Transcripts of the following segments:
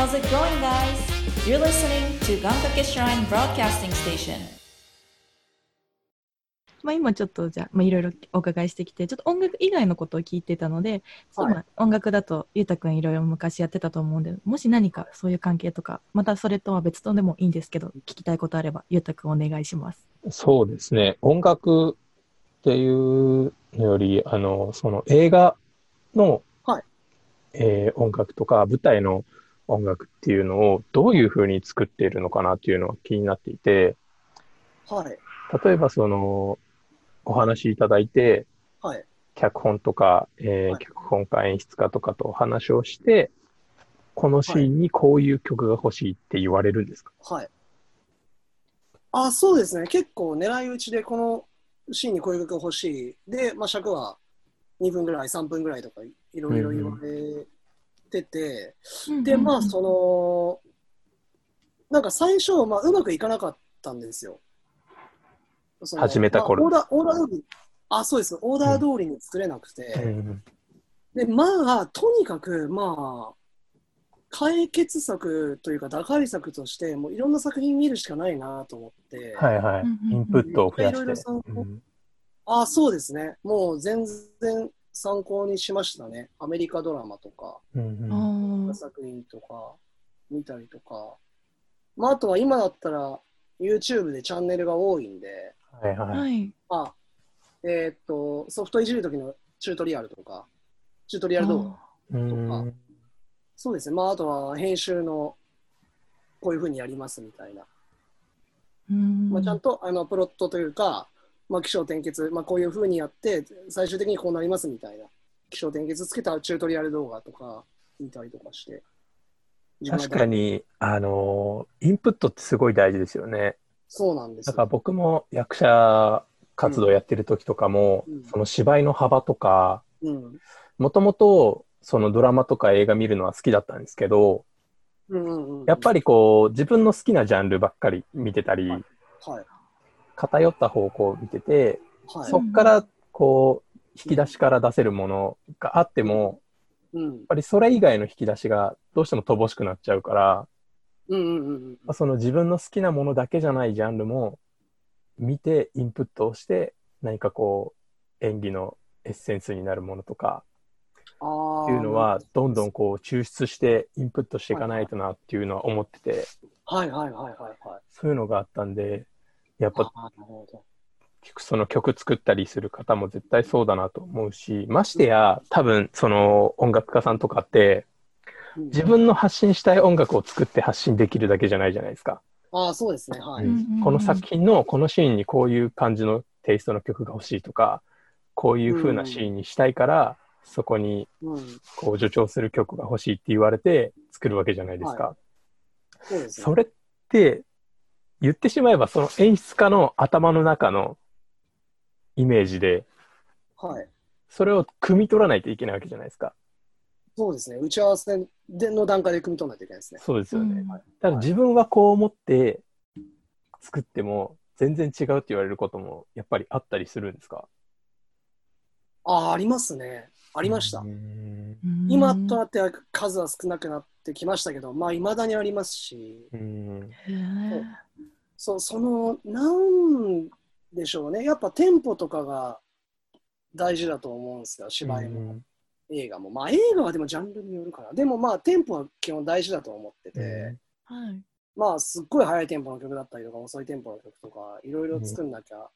How's it going, guys? You're listening to Gankake Shrine Broadcasting Station. まあ、今ちょっとじゃあ、まあ、いろいろお伺いしてきてちょっと音楽以外のことを聞いてたので、そうまあ音楽だとゆうたくんいろいろ昔やってたと思うんでもし何かそういう関係とかまたそれとは別とでもいいんですけど聞きたいことあればゆうたくんお願いします。そうですね。音楽っていうのより、あの、その映画の、はいえー音楽とか舞台の音楽っていうのをどういうふうに作っているのかなっていうのが気になっていて、はい。例えばその、お話しいただいて、はい。脚本とか、えーはい脚本家演出家とかとお話をして、このシーンにこういう曲が欲しいって言われるんですか、はい。あ、そうですね。結構狙い撃ちで、このシーンにこういう曲が欲しい。で、まあ、尺は2分ぐらい、3分ぐらいとか、いろいろ言われてて、で、まあ、その、なんか最初、まあ、うまくいかなかったんですよ。始めた頃まあオーダー、オーダー通り、あ、そうです。オーダー通りに作れなくて、うんで、まあ、とにかく、まあ、解決策というか、打開策として、もういろんな作品見るしかないなと思って、はいはい。インプットを増やいろいろして。あ、そうですね。もう全然参考にしましたね。アメリカドラマとか、うんうん作品とか、見たりとか。まあ、あとは今だったら、YouTube でチャンネルが多いんで、はいはい。はい。まあ、えーっと、ソフトいじるときのチュートリアルとか、チュートリアル動画うんそうですね。まあ、あとは編集のこういうふうにやりますみたいな。うんまあ、ちゃんとあのプロットというか、まあ、気象転結、まあ、こういうふうにやって、最終的にこうなりますみたいな。気象転結つけたチュートリアル動画とか見たりとかして。確か。に、あのーインプットってすごい大事ですよね。そうなんですよだから僕も役者活動やってる時とかも、うんその芝居の幅とか、うん。もともとそのドラマとか映画見るのは好きだったんですけど、うんうんうん。やっぱりこう自分の好きなジャンルばっかり見てたり、はい。偏った方向を見てて、はい。そっからこう引き出しから出せるものがあっても、うん。やっぱりそれ以外の引き出しがどうしても乏しくなっちゃうから、うんうんうんうん。その自分の好きなものだけじゃないジャンルも見てインプットをして何かこう演技のエッセンスになるものとかあっていうのはどんどんこう抽出してインプットしていかないとなっていうのは思っててあ。はいはいはいはいはい。そういうのがあったんでやっぱあーなるほど。その曲作ったりする方も絶対そうだなと思うしましてや多分その音楽家さんとかってうん自分の発信したい音楽を作って発信できるだけじゃないじゃないですか。ああ、そうですね。はい。うんこの作品のこのシーンにこういう感じのテイストの曲が欲しいとか、こういう風なシーンにしたいから、そこにうん。こう助長する曲が欲しいって言われて作るわけじゃないですか。はそうですね。それって言ってしまえばその演出家の頭の中のイメージで、はい。それを汲み取らないといけないわけじゃないですか。そうですね。打ち合わせでの段階で組み取らないといけないですね。そうですよね。うんただ自分はこう思って作っても全然違うって言われることもやっぱりあったりするんですか？ああ、ありますね。ありましたう。ん今となっては数は少なくなってきましたけど、まあ、未だにありますし、うんへーそう、その、なんでしょうね。やっぱテンポとかが大事だと思うんですよ。芝居も、映画も。まあ、映画はでもジャンルによるかな。でもまあ、テンポは基本大事だと思ってて、はいまあ、すっごい速いテンポの曲だったりとか、遅いテンポの曲とか、いろいろ作んなきゃ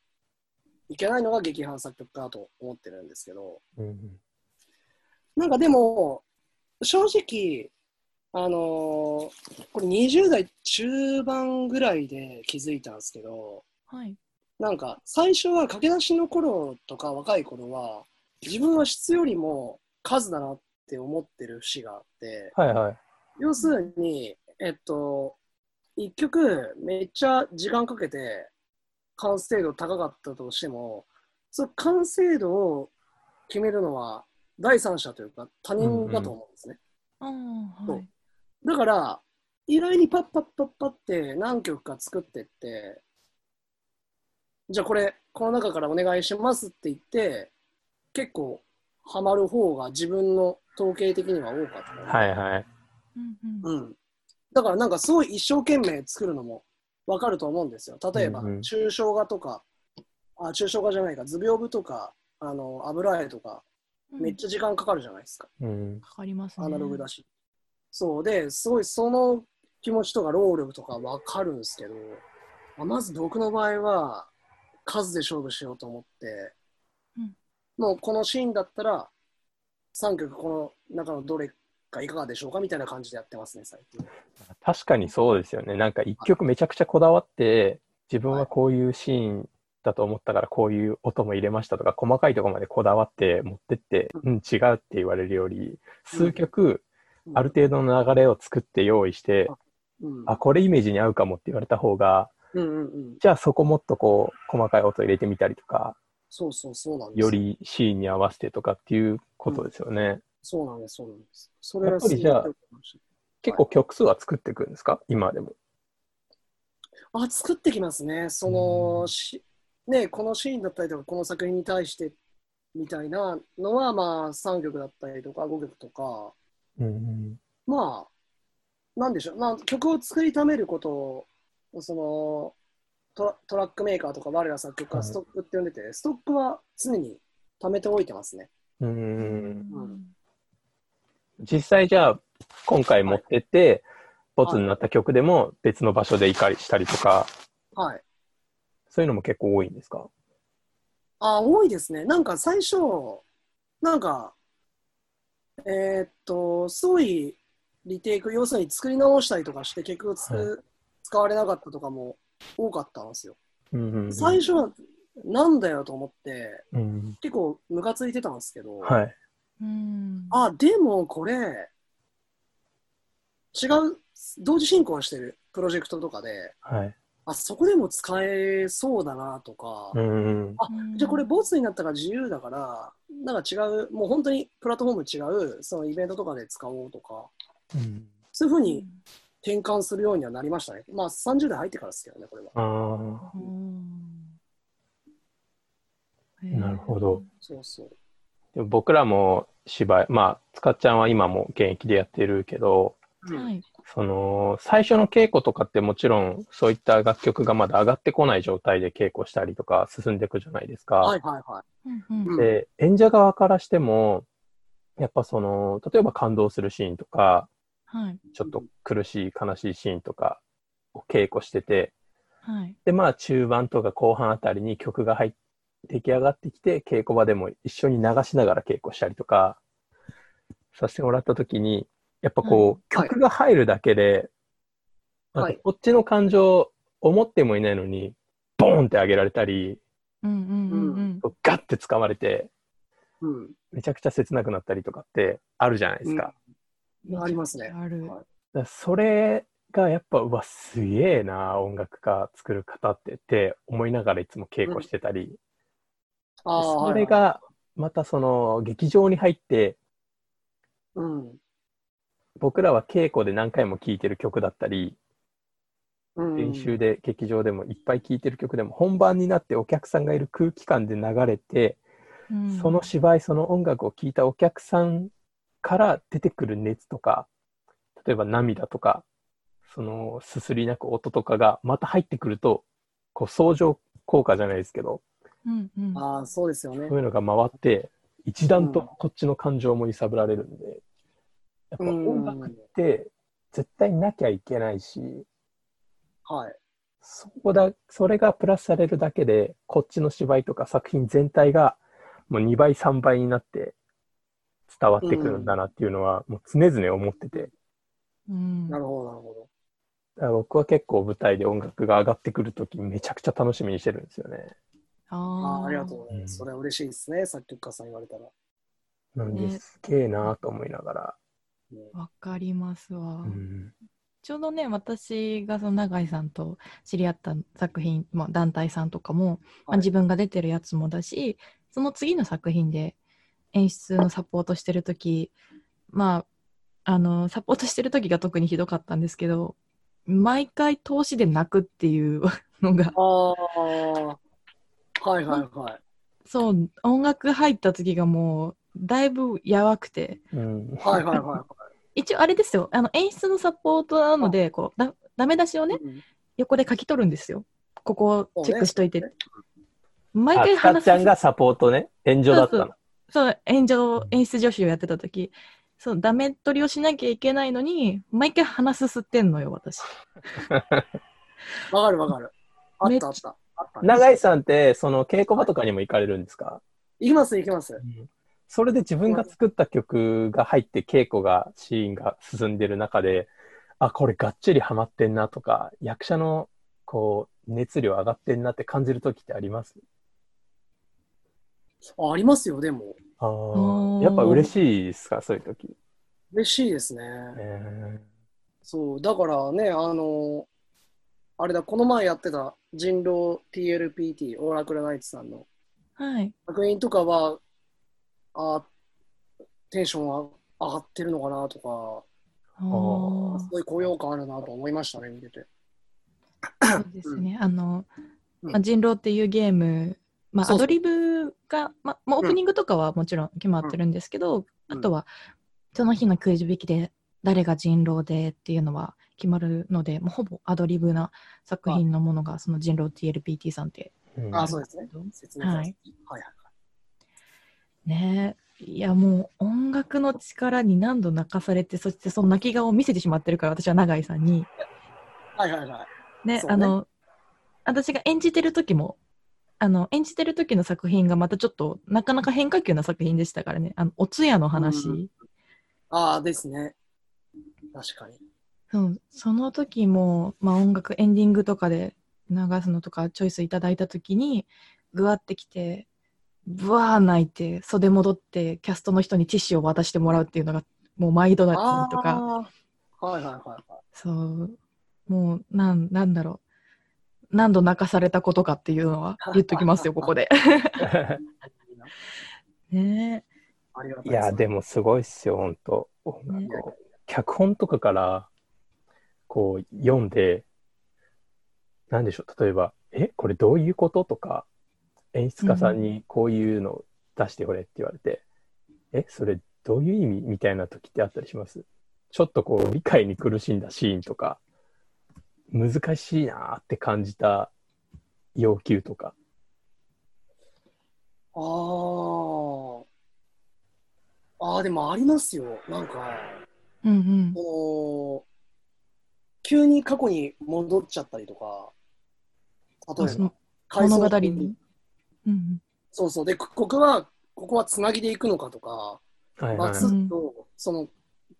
いけないのが劇伴作曲家だと思ってるんですけど、うんなんかでも、正直、あのーこれ20代中盤ぐらいで気づいたんですけど、はいなんか最初は駆け出しの頃とか若い頃は、自分は質よりも数だなって思ってる節があって、はいはい。要するに、えっと、一曲めっちゃ時間かけて完成度高かったとしても、その完成度を決めるのは第三者というか他人だと思うんですね。あーはいだから、意外にパッパッパッパって何曲か作ってって、じゃあこれ、この中からお願いしますって言って、結構ハマる方が自分の統計的には多かったかな。はいはい。うんうんうん。だからなんかすごい一生懸命作るのもわかると思うんですよ。例えば、抽象画とか、あ、抽象画じゃないか、図屏風とか、あの、油絵とか、めっちゃ時間かかるじゃないですか。うん。かかりますね。アナログだし。そうで、すごいその気持ちとか労力とかわかるんですけど、まあまず僕の場合は数で勝負しようと思って、うんもうこのシーンだったら3曲この中のどれかいかがでしょうかみたいな感じでやってますね、最近。確かにそうですよね。なんか一曲めちゃくちゃこだわって、自分はこういうシーンだと思ったからこういう音も入れましたとか、細かいところまでこだわって持ってって、うん、違うって言われるより、数曲ある程度の流れを作って用意して、うん、あ、これイメージに合うかもって言われた方が。じゃあそこもっとこう、細かい音入れてみたりとか、そうそうそうなんですよりシーンに合わせてとかっていうことですよね。そうなんです、そうなんです。それはやっぱりじゃあ結構曲数は作っていくんですか？今でも。たあ、作ってきますね。その、しね、このシーンだったりとか、この作品に対してみたいなのは、まあ、3曲だったりとか、5曲とか、うんまあ、なんでしょう、まあ、曲を作りためることを、そのトラ、トラックメーカーとか、我ら作曲家ははいストックって呼んでて、ストックは常に貯めておいてますね。うんうん実際じゃあ、今回持ってって、ボツになった曲でも別の場所でいかりしたりとか、はい。そういうのも結構多いんですか？あ、多いですね。なんか最初、なんか、えーっと、すごいリテイク、要するに作り直したりとかして、結局つ、はい使われなかったとかも多かったんですよ。うんうんうん最初は、なんだよと思って、うん結構ムカついてたんですけど、はい。うんあ、でもこれ、違う、同時進行してるプロジェクトとかで、はい。あ、そこでも使えそうだなとか、うんうんあじゃあこれボツになったから自由だから、なんか違う、もう本当にプラットフォーム違う、そのイベントとかで使おうとか、うんそういうふうに転換するようにはなりましたね。まあ30代入ってからですけどね、これは。なるほど。そうそう。でも僕らも芝居、まあ、つかっちゃんは今も現役でやってるけど、うんはい。その、最初の稽古とかってもちろん、そういった楽曲がまだ上がってこない状態で稽古したりとか進んでいくじゃないですか。はいはいはい。うんうんで、演者側からしても、やっぱその、例えば感動するシーンとか、はい。ちょっと苦しい、悲しいシーンとかを稽古してて、はい。で、まあ中盤とか後半あたりに曲が入って、出来上がってきて、稽古場でも一緒に流しながら稽古したりとか、させてもらったときに、やっぱこう、はい曲が入るだけで、はいかこっちの感情、思ってもいないのに、ボーンって上げられたり、うんうんうんうん。ガッて掴まれて、うん。めちゃくちゃ切なくなったりとかってあるじゃないですか。ありますね。ある。それがやっぱ、うわ、すげえな、音楽家作る方ってって思いながらいつも稽古してたり、あーそれ、がまたその劇場に入って、はいはい僕らは稽古で何回も聴いてる曲だったり、練習で劇場でもいっぱい聴いてる曲でも本番になってお客さんがいる空気感で流れて、うんその芝居、その音楽を聴いたお客さんから出てくる熱とか、例えば涙とか、そのすすり泣く音とかがまた入ってくると、こう相乗効果じゃないですけど、うんうん。ああ、そうですよねそう。いうのが回って、一段とこっちの感情も揺さぶられるんで、やっぱ音楽って絶対なきゃいけないし、はい。そこだ、それがプラスされるだけで、こっちの芝居とか作品全体がもう2倍、3倍になって伝わってくるんだなっていうのは、もう常々思ってて、うんなるほど、なるほど。僕は結構舞台で音楽が上がってくるときめちゃくちゃ楽しみにしてるんですよね。ああーあありがとうございまうんす。それは嬉しいですね、作曲家さん言われたら。なんでねすげえなと思いながら。わかりますわ。うんちょうどね、私がその永井さんと知り合った作品、まあ、団体さんとかも、まあ、はい自分が出てるやつもだし、その次の作品で演出のサポートしてるとき、まあ、あの、サポートしてるときが特にひどかったんですけど、毎回投資で泣くっていうのが、はいはいはい。そう、音楽入った時がもう、だいぶやばくて、うんはいはいはいはい。一応あれですよ、あの演出のサポートなので、こうだダメ出しをね、うん横で書き取るんですよ。ここをチェックしといて。ね毎あ、つか回話すちゃんがサポートね、援助だったの。そう、演上、演出助手をやってた時、そう、ダメ取りをしなきゃいけないのに、毎回鼻すすってんのよ、私。わかるわかる。あめっったあった。あったね永井さんって、その稽古場とかにも行かれるんですか、行きます行きます。それで自分が作った曲が入って稽古が、シーンが進んでる中で、あ、これがっちりハマってんなとか、役者のこう、熱量上がってんなって感じる時ってあります？あありますよ、でも。ああ、やっぱ嬉しいですか、そういう時。嬉しいですね。えそう、だからね、あの、あれだ、この前やってた人狼 TLPT、オーラクルナイツさんのはい。作品とかは、あテンションは上がってるのかなとか、おー。すごい高揚感あるなと思いましたね、見てて。そうですね。あの、うん。まあ、人狼っていうゲーム、まあ、アドリブが、まあ、まあオープニングとかはもちろん決まってるんですけど、うん。あとは、その日のくじ引きで、誰が人狼でっていうのは決まるので、もうほぼアドリブな作品のものが、その人狼 TLPT さんって。あ、そうですね。説明はいはいねえ。いや、もう音楽の力に何度泣かされて、そしてその泣き顔を見せてしまってるから、私は永井さんに。はい。はいはいはい。ね、ねあの、私が演じてる時も、あの、演じてる時の作品がまたちょっと、なかなか変化球な作品でしたからね。あの、お通夜の話。うんああ、ですね。確かに。うん、その時も、まあ音楽エンディングとかで流すのとかチョイスいただいた時に、ぐわってきて、ブワー泣いて、袖戻って、キャストの人にティッシュを渡してもらうっていうのが、もう毎度だったりとか。はいはいはいはい。そう、もう、なん、なんだろう。何度泣かされたことかっていうのは言っときますよ、ここで。ねいいや、でもすごいっすよ、本当音楽ねを脚本とかから、こう、読んで、なんでしょう、例えば、え、これどういうこととか、演出家さんにこういうのを出してくれって言われて、え、それどういう意味？みたいな時ってあったりします？ちょっとこう、理解に苦しんだシーンとか、難しいなーって感じた要求とか。ああ。ああ、でもありますよ。なんか、うんうん。この、急に過去に戻っちゃったりとか、例えば物語に。うんそうそう。で、こここは、ここはつなぎでいくのかとか、はいはいバツッと、その、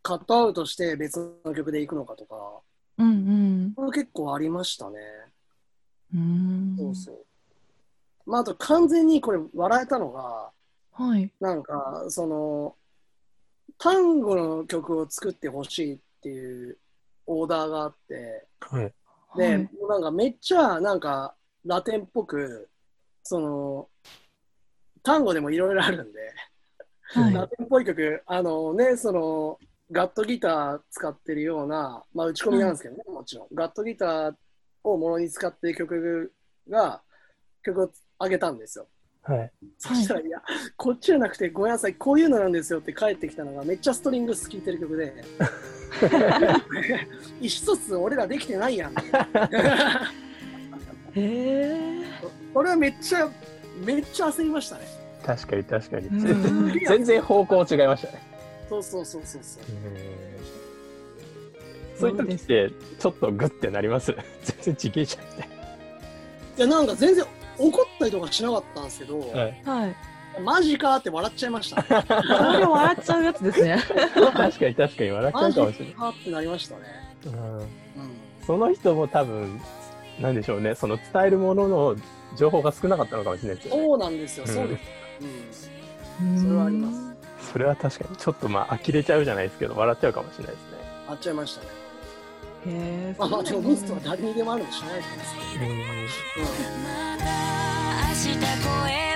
カットアウトして別の曲でいくのかとか、うん。うんこれ結構ありましたね。うん。うん。そうそう。まあ、あと完全にこれ笑えたのが、はい。なんか、その、単語の曲を作ってほしいっていうオーダーがあって、はい。で、はいもうなんかめっちゃなんかラテンっぽく、その、単語でもいろいろあるんで、はいラテンっぽい曲、あのね、その、ガットギター使ってるような、まあ打ち込みなんですけどね、もちろん。ガットギターをものに使ってる曲が、曲を上げたんですよ。はい。そしたら、いや、こっちじゃなくて、ごめんなさい、こういうのなんですよって帰ってきたのが、めっちゃストリングス聴いてる曲で、一つ俺らできてないやん。へえ。俺はめっちゃ、めっちゃ焦りましたね。確かに確かに。うん 全然方向違いましたね。そうそうそうそうそう。そういう時って、ちょっとグッてなります？全然ちげえじゃんみたいいや、なんか全然怒ったりとかしなかったんですけど、な。はい。はい。マジかって笑っちゃいました。これ笑っちゃうやつですね。確かに確かに笑っちゃマジうかもしれない。かってなりましたね。うんうん。その人も多分、なんでしょうね、その伝えるものの情報が少なかったのかもしれないですよね。そうなんですよ、うんそうです。うん。それはあります。それは確かに、ちょっとまあ、呆れちゃうじゃないですけど、笑っちゃうかもしれないですね。あっちゃいましたね。へえ。まあミストは誰にでもあるのしょうがないと思うんですけど。うん